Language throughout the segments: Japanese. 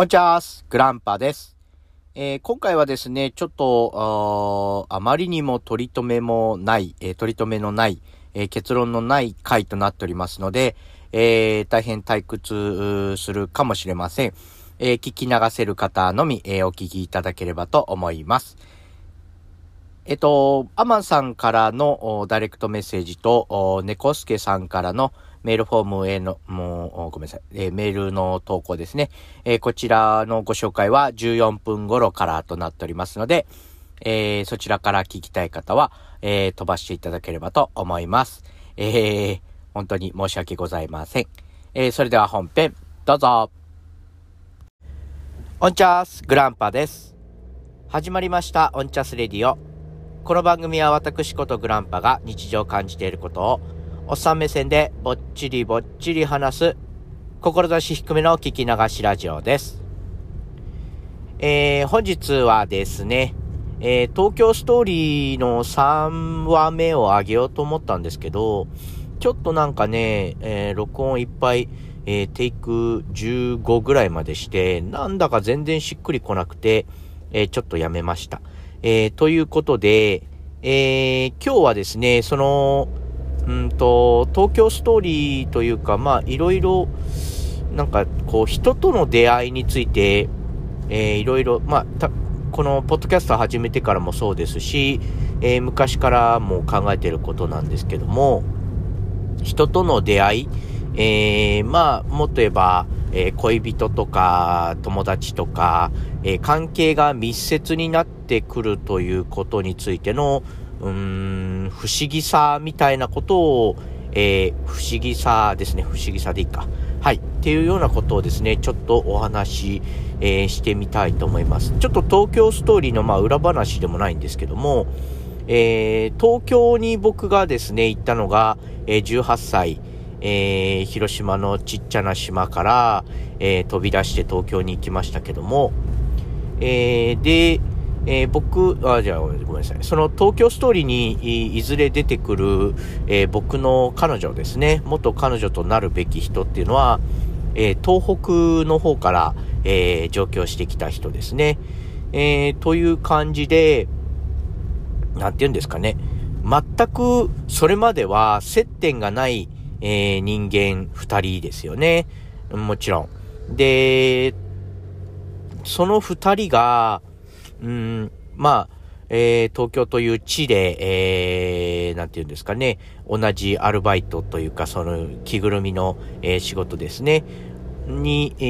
こんにちはグランパです。えー、今回はですね、ちょっと、あまりにも取り留めもない、えー、取り留めのない、えー、結論のない回となっておりますので、え大変退屈するかもしれません。え聞き流せる方のみ、えお聞きいただければと思います。えっと、アマンさんからのダイレクトメッセージと、猫助さんからのメールフォームへの、もう、ごめんなさい、えー、メールの投稿ですね。えー、こちらのご紹介は14分頃からとなっておりますので、えー、そちらから聞きたい方は、え飛ばしていただければと思います。え本当に申し訳ございません。えそれでは本編、どうぞ。オンチャースグランパです。始まりましたオンチャスレディオ。この番組は私ことグランパが日常感じていることをおっさん目線でぼっちりぼっちり話す、志低めの聞き流しラジオです。えー、本日はですね、えー、東京ストーリーの3話目を上げようと思ったんですけど、ちょっとなんかね、えー、録音いっぱい、えー、テイク15ぐらいまでして、なんだか全然しっくりこなくて、えー、ちょっとやめました。えー、ということで、えー、今日はですね、その、うんと、東京ストーリーというか、まあ、いろいろ、なんか、こう、人との出会いについて、えー、いろいろ、まあ、このポッドキャスト始めてからもそうですし、えー、昔からも考えてることなんですけども、人との出会い、えー、まあ、もっと言えば、えー、恋人とか友達とか、え、関係が密接になってくるということについての、うーん、不思議さみたいなことを、えー、不思議さですね。不思議さでいいか。はい。っていうようなことをですね、ちょっとお話し、えー、してみたいと思います。ちょっと東京ストーリーの、まあ、裏話でもないんですけども、えー、東京に僕がですね、行ったのが、え、18歳、え、広島のちっちゃな島から、え、飛び出して東京に行きましたけども、え、で、えー、僕、あ、じゃあ、ごめんなさい。その東京ストーリーにいずれ出てくる、えー、僕の彼女ですね、元彼女となるべき人っていうのは、えー、東北の方から、え上京してきた人ですね。えという感じで、なんて言うんですかね。全くそれまでは接点がない、え人間二人ですよね。もちろん。で、その二人が、うん、まあ、えー、東京という地で、えー、なんて言うんですかね、同じアルバイトというか、その着ぐるみの、えー、仕事ですね、に、え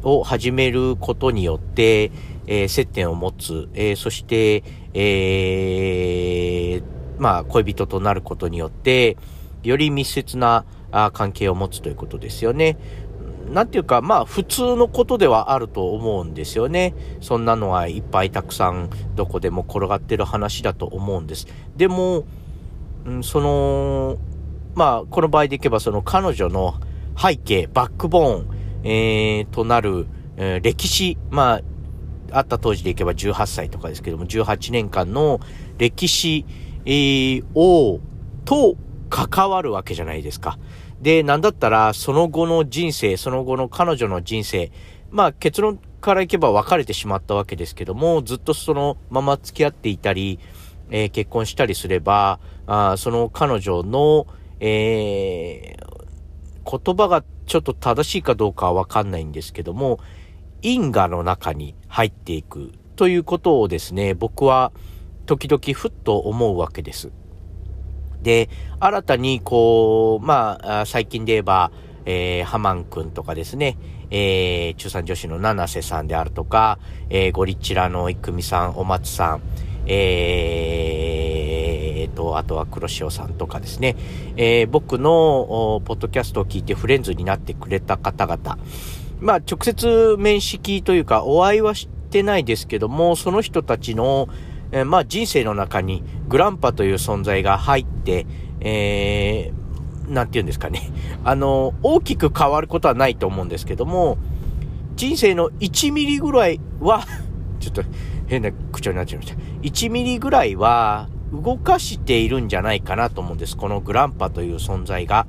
ー、を始めることによって、えー、接点を持つ、えー、そして、えー、まあ、恋人となることによって、より密接なあ関係を持つということですよね。なんていうか、まあ普通のことではあると思うんですよね。そんなのはいっぱいたくさんどこでも転がってる話だと思うんです。でも、うん、その、まあこの場合でいけばその彼女の背景、バックボーン、えー、となる、えー、歴史、まあ、あった当時でいけば18歳とかですけども、18年間の歴史、えー、を、と関わるわけじゃないですか。で、なんだったら、その後の人生、その後の彼女の人生、まあ結論からいけば別れてしまったわけですけども、ずっとそのまま付き合っていたり、えー、結婚したりすれば、あその彼女の、えー、言葉がちょっと正しいかどうかはわかんないんですけども、因果の中に入っていくということをですね、僕は時々ふっと思うわけです。で、新たにこう、まあ、最近で言えば、えー、ハマン君とかですね、えー、中産女子の七瀬さんであるとか、えー、ゴリチラの郁美さん、お松さん、えー、と、あとは黒潮さんとかですね、えー、僕のポッドキャストを聞いてフレンズになってくれた方々、まあ、直接面識というか、お会いはしてないですけども、その人たちの、えー、まあ人生の中にグランパという存在が入って、えー、なんて言うんですかね。あの、大きく変わることはないと思うんですけども、人生の1ミリぐらいは ちょっと変な口調になっちゃいました。1ミリぐらいは動かしているんじゃないかなと思うんです。このグランパという存在が。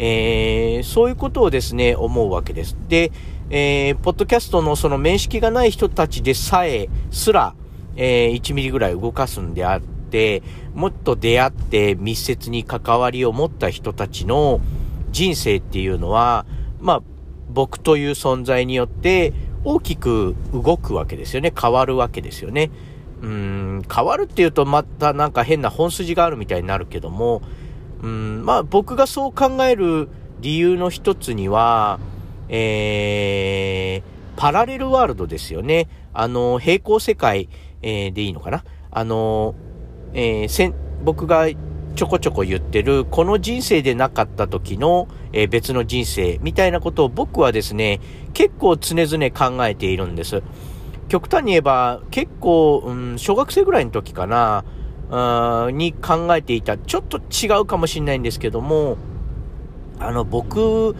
えー、そういうことをですね、思うわけです。で、えー、ポッドキャストのその面識がない人たちでさえ、すら、えー、1ミリぐらい動かすんであって、もっと出会って密接に関わりを持った人たちの人生っていうのは、まあ、僕という存在によって大きく動くわけですよね。変わるわけですよね。うん、変わるっていうとまたなんか変な本筋があるみたいになるけども、うん、まあ僕がそう考える理由の一つには、えー、パラレルワールドですよね。あの、平行世界、えー、でいいのかな？あの、えー、せん、僕がちょこちょこ言ってる、この人生でなかった時の、えー、別の人生みたいなことを僕はですね、結構常々考えているんです。極端に言えば、結構、うん、小学生ぐらいの時かな、うんに考えていた、ちょっと違うかもしれないんですけども、あの、僕、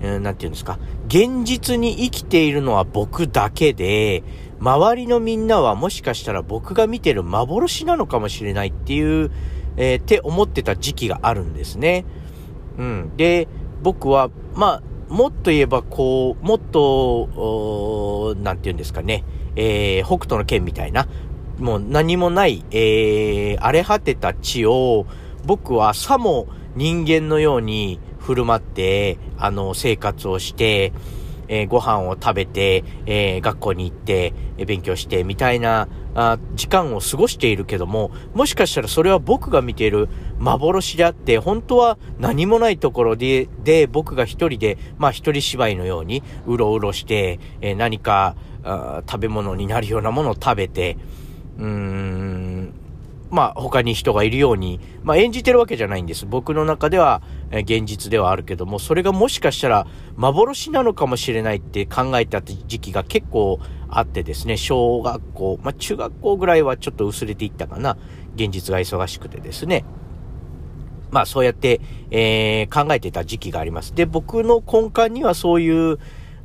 えー、なんて言うんですか、現実に生きているのは僕だけで、周りのみんなはもしかしたら僕が見てる幻なのかもしれないっていう、えー、って思ってた時期があるんですね。うん。で、僕は、まあ、もっと言えば、こう、もっと、なんて言うんですかね、えー、北斗の剣みたいな、もう何もない、えー、荒れ果てた地を、僕はさも人間のように振る舞って、あの、生活をして、えー、ご飯を食べて、えー、学校に行って、え、勉強して、みたいなあ時間を過ごしているけども、もしかしたらそれは僕が見ている幻であって、本当は何もないところで、で、僕が一人で、まあ一人芝居のように、うろうろして、え何かあ食べ物になるようなものを食べて、うーん、まあ他に人がいるように、まあ演じてるわけじゃないんです。僕の中では、え現実ではあるけども、それがもしかしたら幻なのかもしれないって考えた時期が結構あってですね、小学校、まあ中学校ぐらいはちょっと薄れていったかな。現実が忙しくてですね。まあそうやって、えー、考えてた時期があります。で、僕の根幹にはそういう、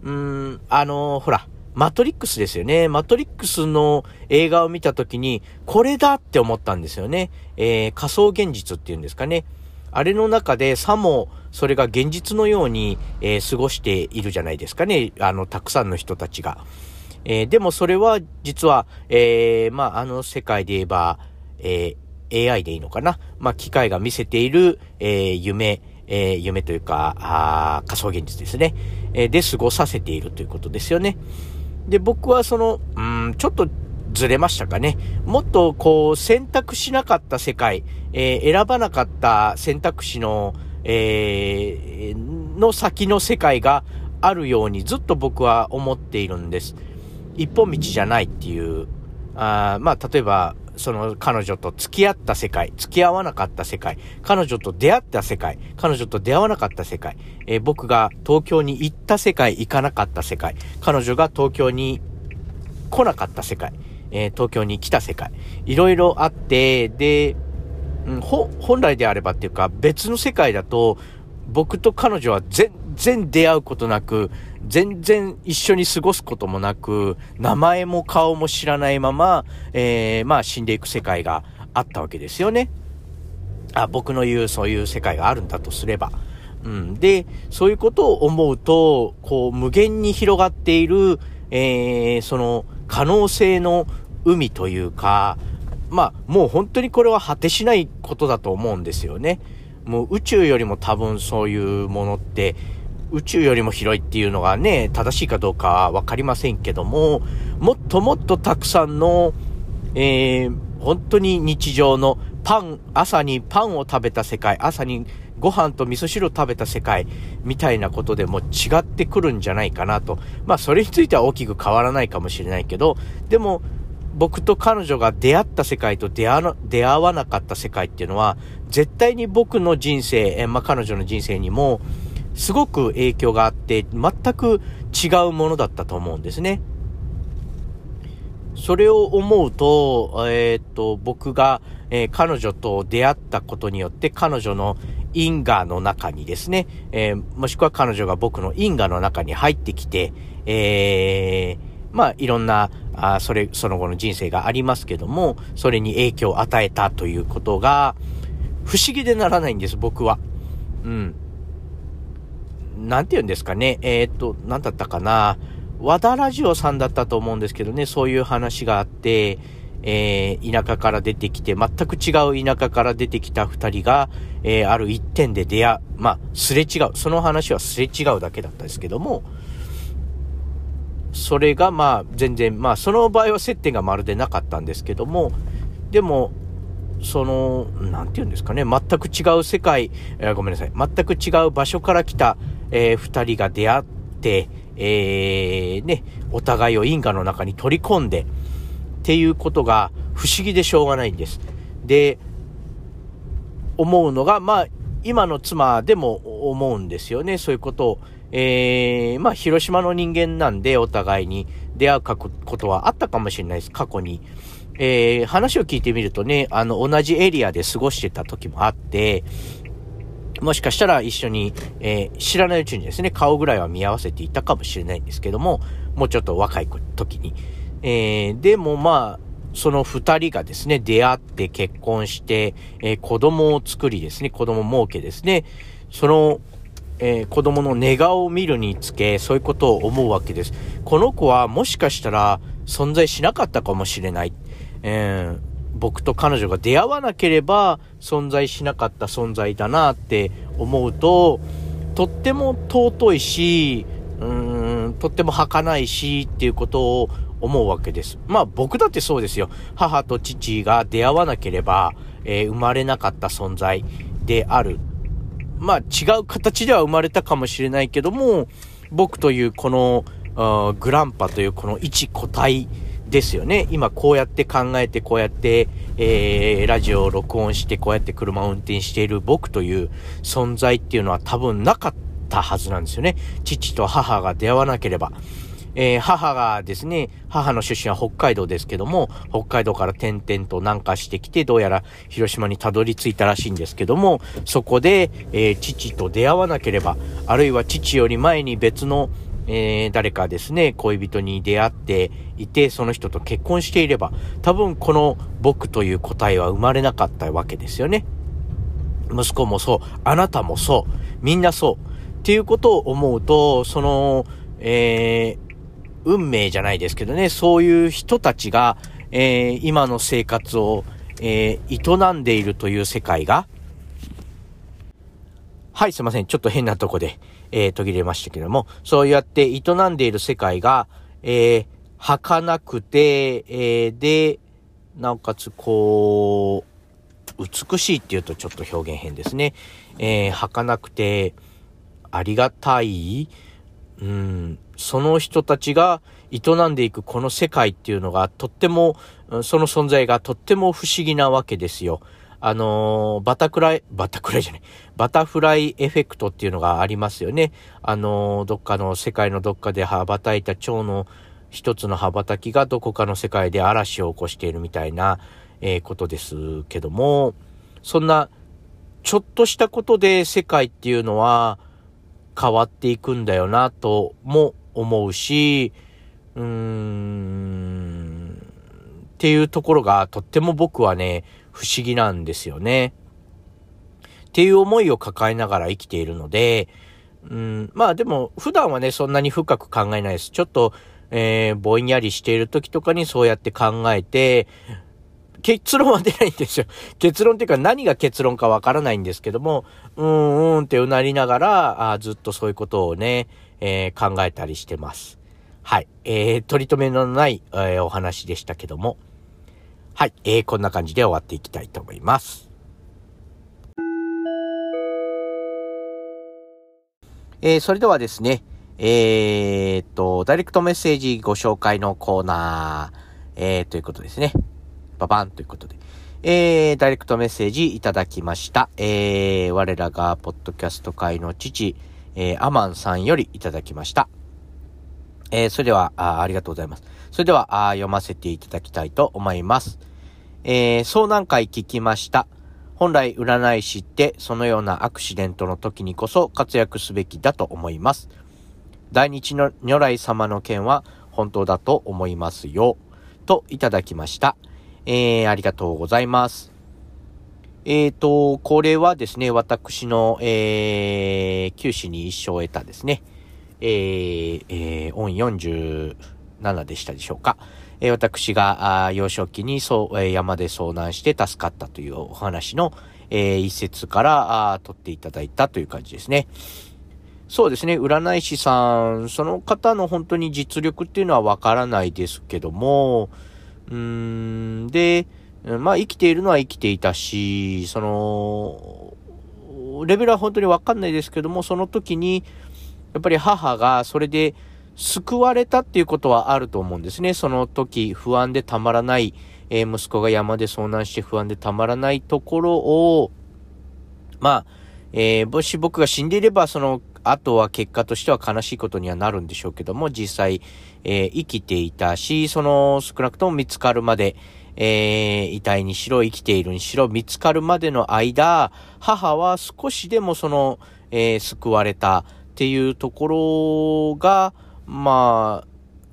うん、あのー、ほら、マトリックスですよね。マトリックスの映画を見たときに、これだって思ったんですよね。えー、仮想現実っていうんですかね。あれの中でさもそれが現実のように、えー、過ごしているじゃないですかね。あの、たくさんの人たちが。えー、でもそれは実は、えー、まあ、あの世界で言えば、え、AI でいいのかな。まあ、機械が見せている、え、夢、え、夢というか、あ仮想現実ですね。え、で過ごさせているということですよね。で、僕はその、うん、ちょっとずれましたかね。もっとこう、選択しなかった世界、えー、選ばなかった選択肢の、えー、の先の世界があるようにずっと僕は思っているんです。一本道じゃないっていう、あまあ、例えば、その彼女と付き合った世界、付き合わなかった世界、彼女と出会った世界、彼女と出会わなかった世界、えー、僕が東京に行った世界、行かなかった世界、彼女が東京に来なかった世界、えー、東京に来た世界、いろいろあって、で、うん、本来であればっていうか別の世界だと僕と彼女は全然出会うことなく、全然一緒に過ごすこともなく、名前も顔も知らないまま、えー、まあ死んでいく世界があったわけですよね。あ、僕の言うそういう世界があるんだとすれば。うん。で、そういうことを思うと、こう、無限に広がっている、えー、その、可能性の海というか、まあ、もう本当にこれは果てしないことだと思うんですよね。もう宇宙よりも多分そういうものって宇宙よりも広いっていうのがね、正しいかどうかわかりませんけども、もっともっとたくさんの、えー、本当に日常のパン、朝にパンを食べた世界、朝にご飯と味噌汁を食べた世界みたいなことでも違ってくるんじゃないかなと。まあそれについては大きく変わらないかもしれないけど、でも僕と彼女が出会った世界と出会わなかった世界っていうのは、絶対に僕の人生、えまあ彼女の人生にも、すごく影響があって、全く違うものだったと思うんですね。それを思うと、えー、っと、僕が、えー、彼女と出会ったことによって、彼女の因果の中にですね、えー、もしくは彼女が僕の因果の中に入ってきて、えまあ、いろんな、あそれ、その後の人生がありますけども、それに影響を与えたということが、不思議でならないんです、僕は。うん。なんて言うんですかね、えー、っと、なんだったかな、和田ラジオさんだったと思うんですけどね、そういう話があって、えー、田舎から出てきて、全く違う田舎から出てきた二人が、えー、ある一点で出会う、まあ、すれ違う。その話はすれ違うだけだったんですけども、それがまあ、全然、まあ、その場合は接点がまるでなかったんですけども、でも、その、なんて言うんですかね、全く違う世界、えー、ごめんなさい、全く違う場所から来た、えー、二人が出会って、えー、ね、お互いを因果の中に取り込んで、っていうことが不思議でしょうがないんです。で、思うのが、まあ、今の妻でも思うんですよね。そういうことを。えー、まあ、広島の人間なんで、お互いに出会うことはあったかもしれないです。過去に。えー、話を聞いてみるとね、あの、同じエリアで過ごしてた時もあって、もしかしたら一緒に、えー、知らないうちにですね、顔ぐらいは見合わせていたかもしれないんですけども、もうちょっと若い時に。えー、でもまあ、その二人がですね、出会って結婚して、えー、子供を作りですね、子供儲けですね、その、えー、子供の寝顔を見るにつけ、そういうことを思うわけです。この子はもしかしたら存在しなかったかもしれない。えー、僕と彼女が出会わなければ存在しなかった存在だなって思うと、とっても尊いし、うーん、とっても儚いしっていうことを思うわけです。まあ僕だってそうですよ。母と父が出会わなければ、えー、生まれなかった存在である。まあ違う形では生まれたかもしれないけども、僕というこの、グランパというこの一個体ですよね。今こうやって考えて、こうやって、えー、ラジオを録音して、こうやって車を運転している僕という存在っていうのは多分なかったはずなんですよね。父と母が出会わなければ。えー、母がですね、母の出身は北海道ですけども、北海道から転々と南下してきて、どうやら広島にたどり着いたらしいんですけども、そこで、えー、父と出会わなければ、あるいは父より前に別の、えー、誰かですね、恋人に出会っていて、その人と結婚していれば、多分この僕という答えは生まれなかったわけですよね。息子もそう、あなたもそう、みんなそう。っていうことを思うと、その、えー、運命じゃないですけどね、そういう人たちが、えー、今の生活を、えー、営んでいるという世界が、はい、すいません。ちょっと変なとこで、えー、途切れましたけども、そうやって営んでいる世界が、えー、儚くて、えー、で、なおかつ、こう、美しいっていうとちょっと表現変ですね。えー、儚くて、ありがたい、うん、その人たちが営んでいくこの世界っていうのがとっても、その存在がとっても不思議なわけですよ。あのー、バタクライ、バタクライじゃない、バタフライエフェクトっていうのがありますよね。あのー、どっかの世界のどっかで羽ばたいた蝶の一つの羽ばたきがどこかの世界で嵐を起こしているみたいな、えー、ことですけども、そんな、ちょっとしたことで世界っていうのは変わっていくんだよなとも思うし、うーん、っていうところがとっても僕はね、不思議なんですよね。っていう思いを抱えながら生きているので、うん、まあでも普段はね、そんなに深く考えないです。ちょっと、えー、ぼんやりしている時とかにそうやって考えて、結論は出ないんですよ。結論っていうか何が結論かわからないんですけども、うんうんってうなりながら、あずっとそういうことをね、えー、考えたりしてます。はい。えー、取り留めのない、えー、お話でしたけども。はい。えー、こんな感じで終わっていきたいと思います。えー、それではですね、えー、っと、ダイレクトメッセージご紹介のコーナー、えー、ということですね。ババンということで。えー、ダイレクトメッセージいただきました。えー、我らがポッドキャスト界の父、えー、アマンさんよりいただきました。えー、それではあ、ありがとうございます。それでは、あ読ませていただきたいと思います。えー、う何回聞きました。本来占い師ってそのようなアクシデントの時にこそ活躍すべきだと思います。大日の如来様の件は本当だと思いますよ。といただきました。えー、ありがとうございます。えっ、ー、と、これはですね、私の、えー、九死に一生を得たですね、えー、えー、御40、7でしたでしょうか。えー、私が幼少期にそう、えー、山で遭難して助かったというお話の、えー、一節からあ取っていただいたという感じですね。そうですね、占い師さん、その方の本当に実力っていうのはわからないですけども、うーん、で、まあ生きているのは生きていたし、その、レベルは本当にわかんないですけども、その時に、やっぱり母がそれで、救われたっていうことはあると思うんですね。その時不安でたまらない、えー、息子が山で遭難して不安でたまらないところを、まあ、えー、もし僕が死んでいれば、そのあとは結果としては悲しいことにはなるんでしょうけども、実際、えー、生きていたし、その少なくとも見つかるまで、えー、遺体にしろ、生きているにしろ、見つかるまでの間、母は少しでもその、えー、救われたっていうところが、まあ、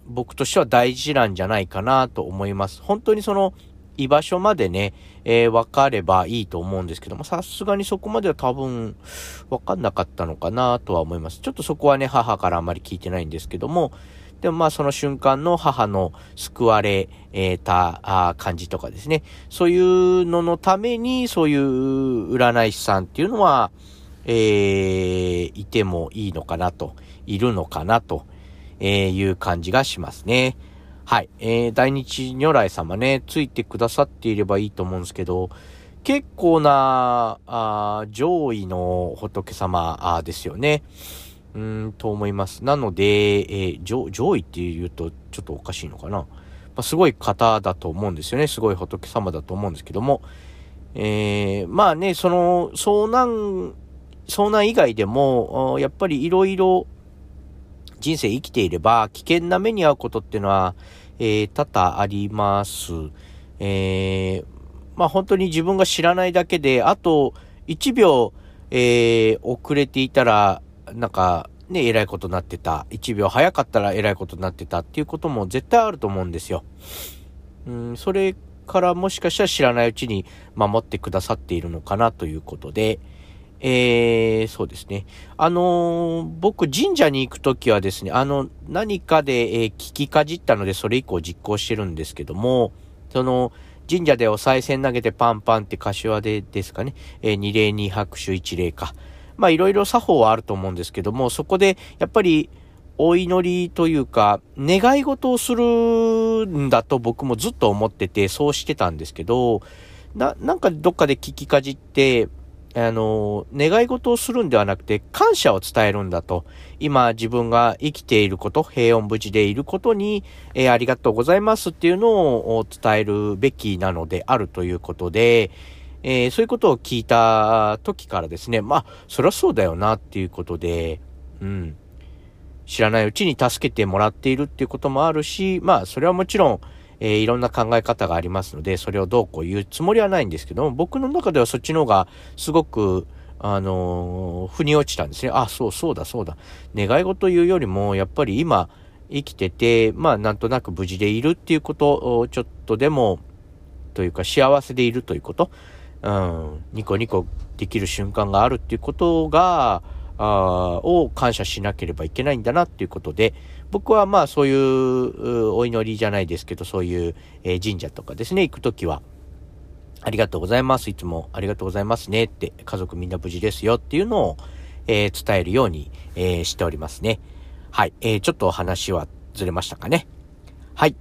僕としては大事なんじゃないかなと思います。本当にその、居場所までね、えー、分かればいいと思うんですけども、さすがにそこまでは多分分かんなかったのかなとは思います。ちょっとそこはね、母からあんまり聞いてないんですけども、でもまあその瞬間の母の救われた感じとかですね、そういうののためにそういう占い師さんっていうのは、えー、いてもいいのかなと、いるのかなとえーいう感じがしますね。はい。えー、大日如来様ね、ついてくださっていればいいと思うんですけど、結構な、あ上位の仏様ですよね。うん、と思います。なので、えー、上上位って言うとちょっとおかしいのかな。まあ、すごい方だと思うんですよね。すごい仏様だと思うんですけども。えー、まあね、その、遭難、遭難以外でも、やっぱりいろいろ人生生きていれば、危険な目に遭うことっていうのは、えー、多々あります。えー、まあ本当に自分が知らないだけで、あと1秒、えー、遅れていたら、なんか、ね、偉いことになってた。1秒早かったら偉いことになってたっていうことも絶対あると思うんですよ。うん、それからもしかしたら知らないうちに守ってくださっているのかなということで、えー、そうですね。あのー、僕、神社に行くときはですね、あの、何かで、えー、聞きかじったので、それ以降実行してるんですけども、その、神社でお賽銭投げてパンパンって柏でですかね、えー、二礼二拍手一礼か。まあ、いろいろ作法はあると思うんですけども、そこで、やっぱり、お祈りというか、願い事をするんだと僕もずっと思ってて、そうしてたんですけど、な、なんかどっかで聞きかじって、あの、願い事をするんではなくて、感謝を伝えるんだと。今、自分が生きていること、平穏無事でいることに、えー、ありがとうございますっていうのを伝えるべきなのであるということで、えー、そういうことを聞いた時からですね、まあ、そりゃそうだよなっていうことで、うん。知らないうちに助けてもらっているっていうこともあるし、まあ、それはもちろん、えー、いろんな考え方がありますので、それをどうこう言うつもりはないんですけども、僕の中ではそっちの方がすごく、あのー、腑に落ちたんですね。あ、そうそうだそうだ。願い事言うよりも、やっぱり今生きてて、まあなんとなく無事でいるっていうことをちょっとでも、というか幸せでいるということ、うん、ニコニコできる瞬間があるっていうことが、あを感謝しなければいけないんだなっていうことで、僕はまあそういうお祈りじゃないですけど、そういう、神社とかですね、行くときは、ありがとうございます。いつもありがとうございますねって、家族みんな無事ですよっていうのを、えー、伝えるように、えー、しておりますね。はい。えー、ちょっと話はずれましたかね。はい。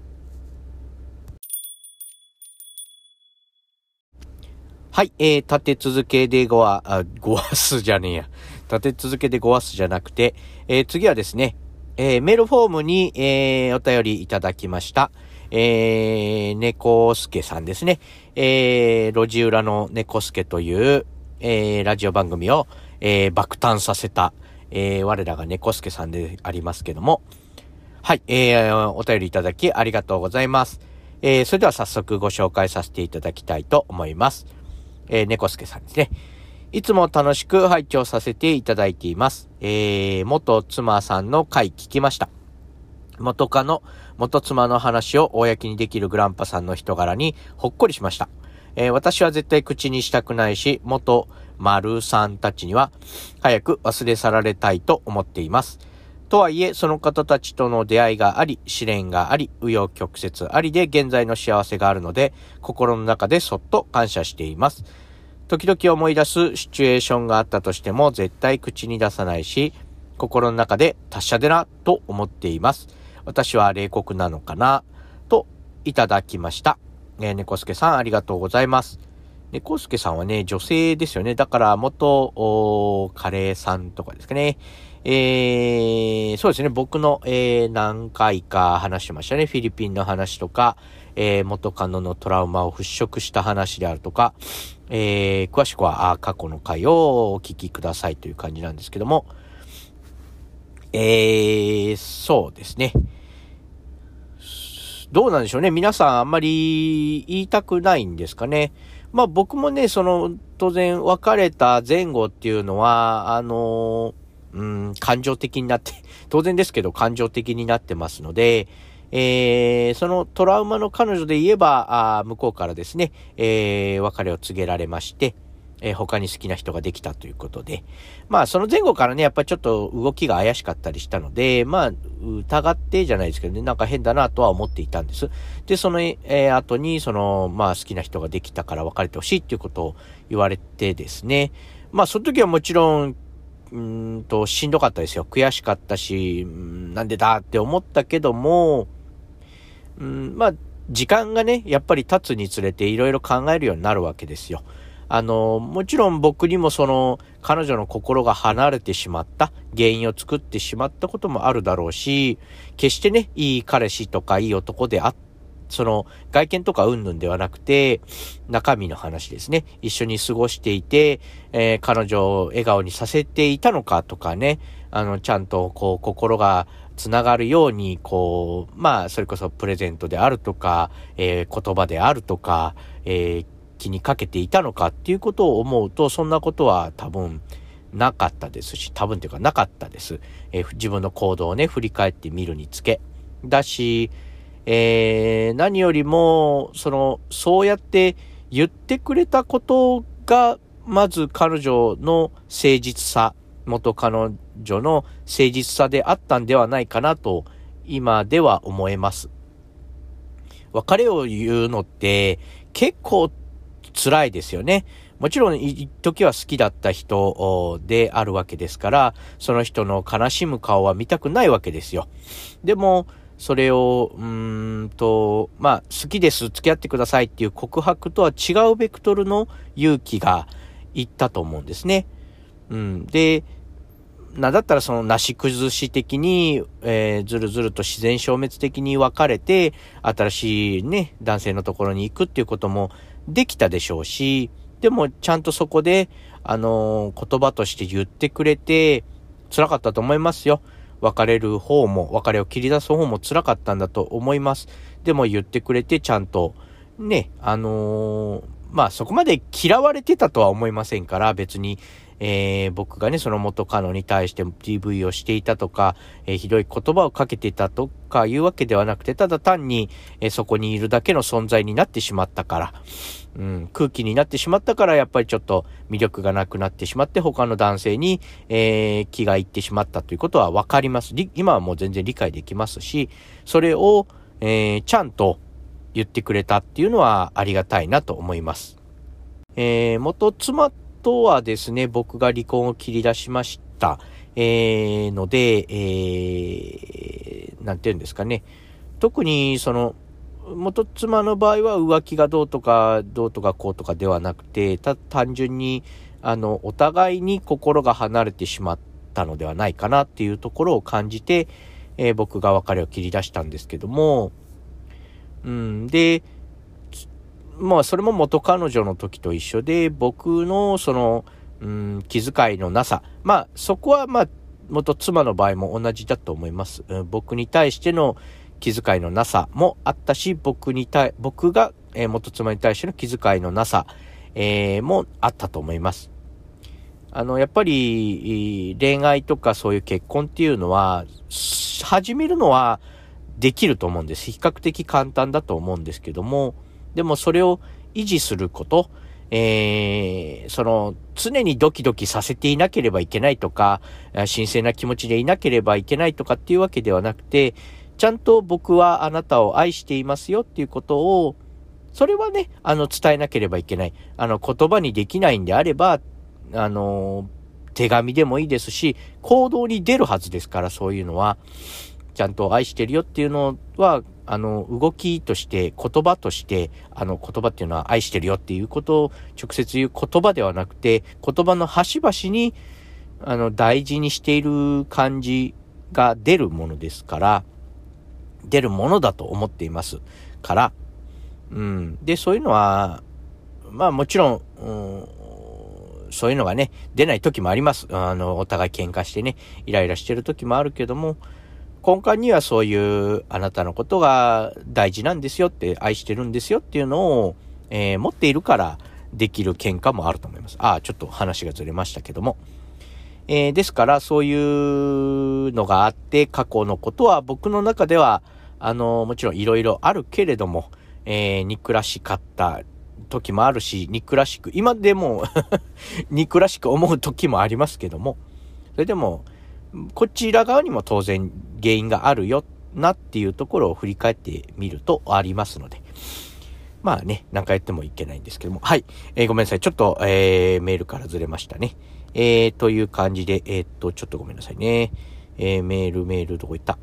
はい。えー、立て続けでごわ、あ、ごわすじゃねえや。立て続けでごわすじゃなくて、えー、次はですね、えー、メールフォームに、えー、お便りいただきました。えー、猫助さんですね。えー、路地裏の猫助という、えー、ラジオ番組を、えー、爆誕させた、えー、我らが猫助さんでありますけども。はい、えー、お便りいただきありがとうございます。えー、それでは早速ご紹介させていただきたいと思います。えー、猫助さんですね。いつも楽しく拝聴させていただいています。えー、元妻さんの回聞きました。元カノ、元妻の話を公にできるグランパさんの人柄にほっこりしました。えー、私は絶対口にしたくないし、元丸さんたちには早く忘れ去られたいと思っています。とはいえ、その方たちとの出会いがあり、試練があり、紆余曲折ありで現在の幸せがあるので、心の中でそっと感謝しています。時々思い出すシチュエーションがあったとしても、絶対口に出さないし、心の中で達者でな、と思っています。私は冷酷なのかな、といただきました。えー、猫助さんありがとうございます。猫助さんはね、女性ですよね。だから元、カレーさんとかですかね。えー、そうですね。僕の、えー、何回か話しましたね。フィリピンの話とか、えー、元カノのトラウマを払拭した話であるとか、えー、詳しくは過去の回をお聞きくださいという感じなんですけども、えー、そうですね。どうなんでしょうね。皆さんあんまり言いたくないんですかね。まあ僕もね、その、当然別れた前後っていうのは、あの、うん、感情的になって、当然ですけど感情的になってますので、えー、そのトラウマの彼女で言えば、あ向こうからですね、えー、別れを告げられまして、えー、他に好きな人ができたということで、まあその前後からね、やっぱりちょっと動きが怪しかったりしたので、まあ疑ってじゃないですけどね、なんか変だなとは思っていたんです。で、その、えー、後に、その、まあ好きな人ができたから別れてほしいっていうことを言われてですね、まあその時はもちろん、うんと、しんどかったですよ。悔しかったし、なんでだって思ったけども、うん、まあ、時間がね、やっぱり経つにつれていろいろ考えるようになるわけですよ。あの、もちろん僕にもその、彼女の心が離れてしまった原因を作ってしまったこともあるだろうし、決してね、いい彼氏とかいい男であっその外見とかうんぬんではなくて、中身の話ですね。一緒に過ごしていて、えー、彼女を笑顔にさせていたのかとかね、あの、ちゃんとこう心がつながるように、こう、まあ、それこそプレゼントであるとか、えー、言葉であるとか、えー、気にかけていたのかっていうことを思うと、そんなことは多分なかったですし、多分というかなかったです。えー、自分の行動をね、振り返ってみるにつけ。だし、えー、何よりも、その、そうやって言ってくれたことが、まず彼女の誠実さ、元彼女の誠実さであったんではないかなと、今では思えます。別れを言うのって結構辛いですよね。もちろん、一時は好きだった人であるわけですから、その人の悲しむ顔は見たくないわけですよ。でも、それを、うんと、まあ、好きです、付き合ってくださいっていう告白とは違うベクトルの勇気がいったと思うんですね。うん。で、なだったらそのなし崩し的に、えー、ずるずると自然消滅的に別れて、新しいね、男性のところに行くっていうこともできたでしょうし、でもちゃんとそこで、あのー、言葉として言ってくれて、辛かったと思いますよ。別れる方も、別れを切り出す方も辛かったんだと思います。でも言ってくれてちゃんと、ね、あのー、まあそこまで嫌われてたとは思いませんから、別に、えー、僕がね、その元カノに対して DV をしていたとか、えー、ひどい言葉をかけてたとかいうわけではなくて、ただ単に、えー、そこにいるだけの存在になってしまったから、うん、空気になってしまったから、やっぱりちょっと魅力がなくなってしまって、他の男性に、え気がいってしまったということはわかります。今はもう全然理解できますし、それを、えちゃんと言ってくれたっていうのはありがたいなと思います。え元妻とはですね、僕が離婚を切り出しました。えー、ので、えー、なんて言うんですかね。特に、その、元妻の場合は浮気がどうとか、どうとかこうとかではなくて、た、単純に、あの、お互いに心が離れてしまったのではないかなっていうところを感じて、えー、僕が別れを切り出したんですけども、うん、で、まあそれも元彼女の時と一緒で、僕のその、うん、気遣いのなさ。まあそこはまあ元妻の場合も同じだと思います。うん、僕に対しての気遣いのなさもあったし、僕に対、僕が、えー、元妻に対しての気遣いのなさ、えー、もあったと思います。あの、やっぱり、恋愛とかそういう結婚っていうのは、始めるのはできると思うんです。比較的簡単だと思うんですけども、でもそれを維持すること、えー、その、常にドキドキさせていなければいけないとか、神聖な気持ちでいなければいけないとかっていうわけではなくて、ちゃんと僕はあなたを愛していますよっていうことを、それはね、あの、伝えなければいけない。あの、言葉にできないんであれば、あの、手紙でもいいですし、行動に出るはずですから、そういうのは。ちゃんと愛してるよっていうのは、あの、動きとして、言葉として、あの、言葉っていうのは愛してるよっていうことを直接言う言葉ではなくて、言葉の端々に、あの、大事にしている感じが出るものですから、出るものだと思っていますから、うん。で、そういうのは、まあもちろん、うん、そういうのがね、出ない時もあります。あの、お互い喧嘩してね、イライラしてる時もあるけども、根幹にはそういうあなたのことが大事なんですよって、愛してるんですよっていうのを、えー、持っているからできる喧嘩もあると思います。ああ、ちょっと話がずれましたけども。えー、ですから、そういうのがあって、過去のことは僕の中では、あの、もちろんいろいろあるけれども、えー、憎らしかった時もあるし、憎らしく、今でも 憎らしく思う時もありますけども、それでも、こちら側にも当然原因があるよなっていうところを振り返ってみるとありますので。まあね、何回言ってもいけないんですけども。はい。えー、ごめんなさい。ちょっと、えー、メールからずれましたね。えー、という感じで、えー、っと、ちょっとごめんなさいね。えー、メール、メール、どこ行った？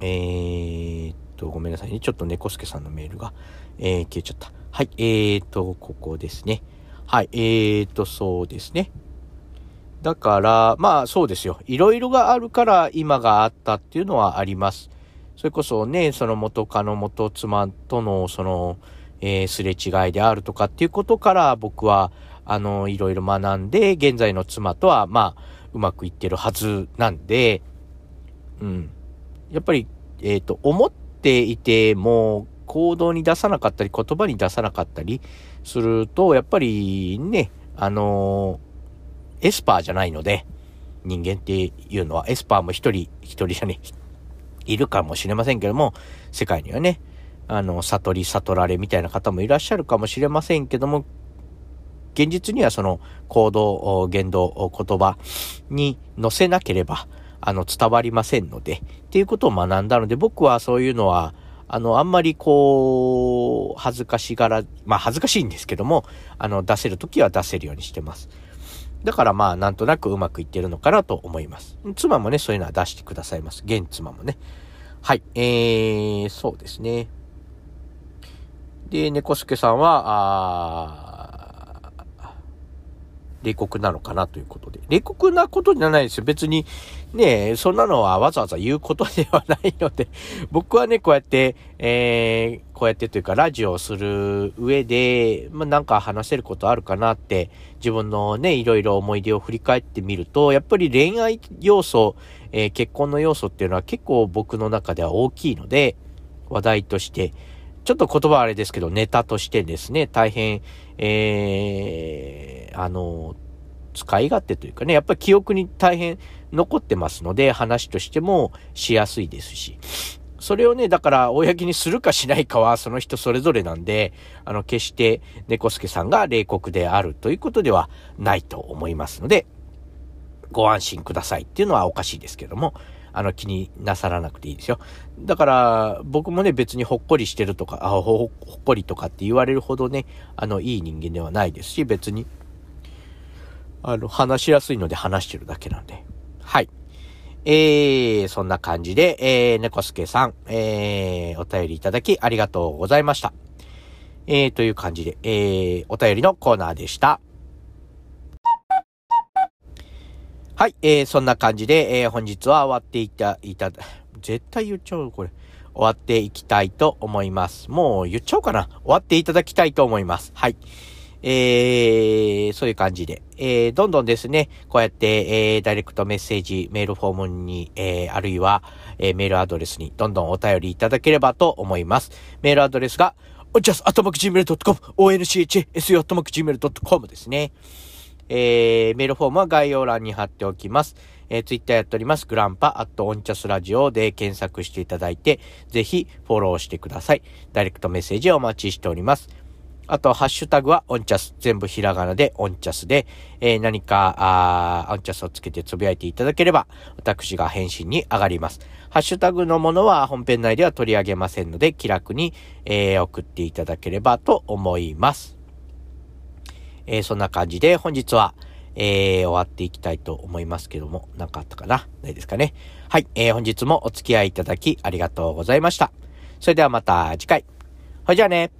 えー、っと、ごめんなさいね。ちょっと猫助さんのメールが、えー、消えちゃった。はい。えー、っと、ここですね。はい。えー、っと、そうですね。だから、まあそうですよ。いろいろがあるから今があったっていうのはあります。それこそね、その元カノ元妻とのその、えー、すれ違いであるとかっていうことから僕は、あの、いろいろ学んで、現在の妻とは、まあ、うまくいってるはずなんで、うん。やっぱり、えっ、ー、と、思っていても、行動に出さなかったり、言葉に出さなかったりすると、やっぱりね、あのーエスパーじゃないので、人間っていうのは、エスパーも一人、一人じゃね、いるかもしれませんけども、世界にはね、あの、悟り、悟られみたいな方もいらっしゃるかもしれませんけども、現実にはその行動、言動、言葉に乗せなければ、あの、伝わりませんので、っていうことを学んだので、僕はそういうのは、あの、あんまりこう、恥ずかしがら、まあ恥ずかしいんですけども、あの、出せるときは出せるようにしてます。だからまあなんとなくうまくいってるのかなと思います。妻もね、そういうのは出してくださいます。現妻もね。はい。えー、そうですね。で、猫助さんは、あ冷酷なのかなということで。冷酷なことじゃないですよ。別に、ねえ、そんなのはわざわざ言うことではないので、僕はね、こうやって、えー、こうやってというか、ラジオをする上で、まあ、なんか話せることあるかなって、自分のね、いろいろ思い出を振り返ってみると、やっぱり恋愛要素、えー、結婚の要素っていうのは結構僕の中では大きいので、話題として、ちょっと言葉あれですけど、ネタとしてですね、大変、えー、あの、使い勝手というかね、やっぱり記憶に大変残ってますので、話としてもしやすいですし。それをね、だから、公にするかしないかは、その人それぞれなんで、あの、決して、猫助さんが冷酷であるということではないと思いますので、ご安心くださいっていうのはおかしいですけども、あの、気になさらなくていいですよ。だから、僕もね、別にほっこりしてるとか、あほほっこりとかって言われるほどね、あの、いい人間ではないですし、別に、あの、話しやすいので話してるだけなんで。はい。えー、そんな感じで、えー、猫助さん、えー、お便りいただきありがとうございました。えー、という感じで、えー、お便りのコーナーでした。はい、えー、そんな感じで、えー、本日は終わっていた、いた、絶対言っちゃう、これ。終わっていきたいと思います。もう言っちゃおうかな。終わっていただきたいと思います。はい。えー、そういう感じで、えー、どんどんですね、こうやって、えー、ダイレクトメッセージ、メールフォームに、えー、あるいは、えー、メールアドレスにどんどんお便りいただければと思います。メールアドレスが、おじゃす、あとまく gmail.com、onchsu あとまく gmail.com ですね。えー、メールフォームは概要欄に貼っておきます。えー、ツイッターやっております。グランパアットオンチャスラジオで検索していただいて、ぜひフォローしてください。ダイレクトメッセージをお待ちしております。あと、ハッシュタグはオンチャス。全部ひらがなでオンチャスで、えー、何か、あオンチャスをつけてつぶやいていただければ、私が返信に上がります。ハッシュタグのものは本編内では取り上げませんので、気楽に、えー、送っていただければと思います。えー、そんな感じで本日は、えー、終わっていきたいと思いますけども、何かあったかな？ないですかね？はい、えー、本日もお付き合いいただきありがとうございました。それではまた次回。ほいじゃあね。